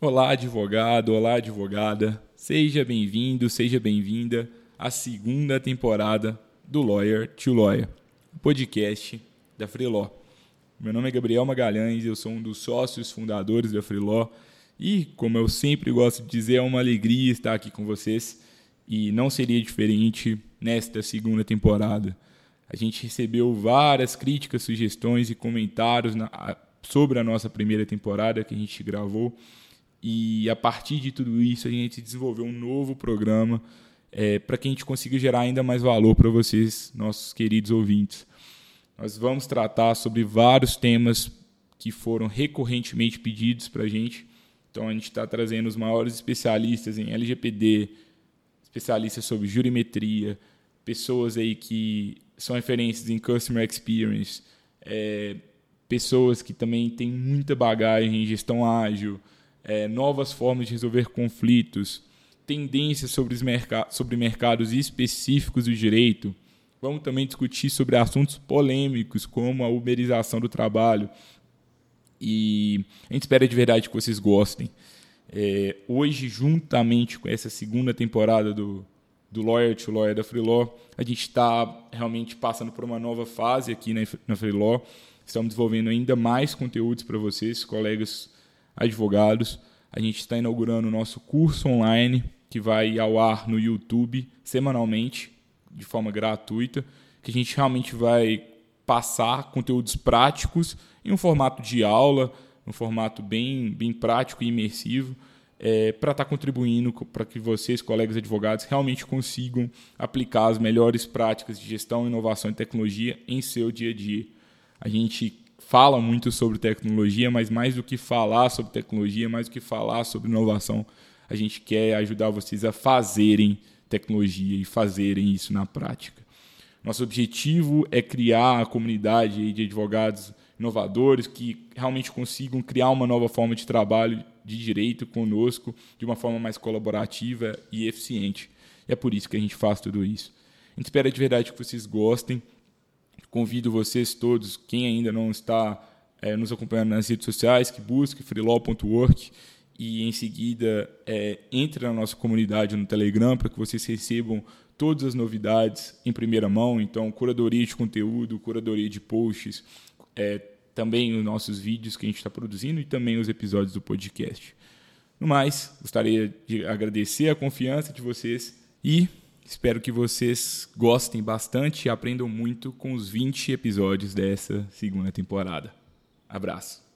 Olá, advogado, olá, advogada. Seja bem-vindo, seja bem-vinda à segunda temporada do Lawyer to Lawyer, o podcast da Freeló. Meu nome é Gabriel Magalhães, eu sou um dos sócios fundadores da Freeló e, como eu sempre gosto de dizer, é uma alegria estar aqui com vocês e não seria diferente nesta segunda temporada. A gente recebeu várias críticas, sugestões e comentários na, sobre a nossa primeira temporada que a gente gravou e a partir de tudo isso, a gente desenvolveu um novo programa é, para que a gente consiga gerar ainda mais valor para vocês, nossos queridos ouvintes. Nós vamos tratar sobre vários temas que foram recorrentemente pedidos para a gente. Então, a gente está trazendo os maiores especialistas em LGPD, especialistas sobre jurimetria, pessoas aí que são referências em Customer Experience, é, pessoas que também têm muita bagagem em gestão ágil, é, novas formas de resolver conflitos, tendências sobre, os merc sobre mercados específicos do direito. Vamos também discutir sobre assuntos polêmicos, como a uberização do trabalho. E a gente espera de verdade que vocês gostem. É, hoje, juntamente com essa segunda temporada do, do Lawyer to Lawyer da Freelaw, a gente está realmente passando por uma nova fase aqui na, na Freelaw. Estamos desenvolvendo ainda mais conteúdos para vocês, colegas advogados. A gente está inaugurando o nosso curso online, que vai ao ar no YouTube semanalmente, de forma gratuita, que a gente realmente vai passar conteúdos práticos em um formato de aula, um formato bem, bem prático e imersivo, é, para estar tá contribuindo para que vocês, colegas advogados, realmente consigam aplicar as melhores práticas de gestão, inovação e tecnologia em seu dia a dia. A gente fala muito sobre tecnologia, mas mais do que falar sobre tecnologia, mais do que falar sobre inovação, a gente quer ajudar vocês a fazerem tecnologia e fazerem isso na prática. Nosso objetivo é criar a comunidade de advogados inovadores que realmente consigam criar uma nova forma de trabalho de direito conosco de uma forma mais colaborativa e eficiente. E é por isso que a gente faz tudo isso. A gente espera de verdade que vocês gostem Convido vocês todos, quem ainda não está é, nos acompanhando nas redes sociais, que busque freelaw.work e em seguida é, entre na nossa comunidade no Telegram para que vocês recebam todas as novidades em primeira mão. Então, curadoria de conteúdo, curadoria de posts, é, também os nossos vídeos que a gente está produzindo e também os episódios do podcast. No mais, gostaria de agradecer a confiança de vocês e Espero que vocês gostem bastante e aprendam muito com os 20 episódios dessa segunda temporada. Abraço.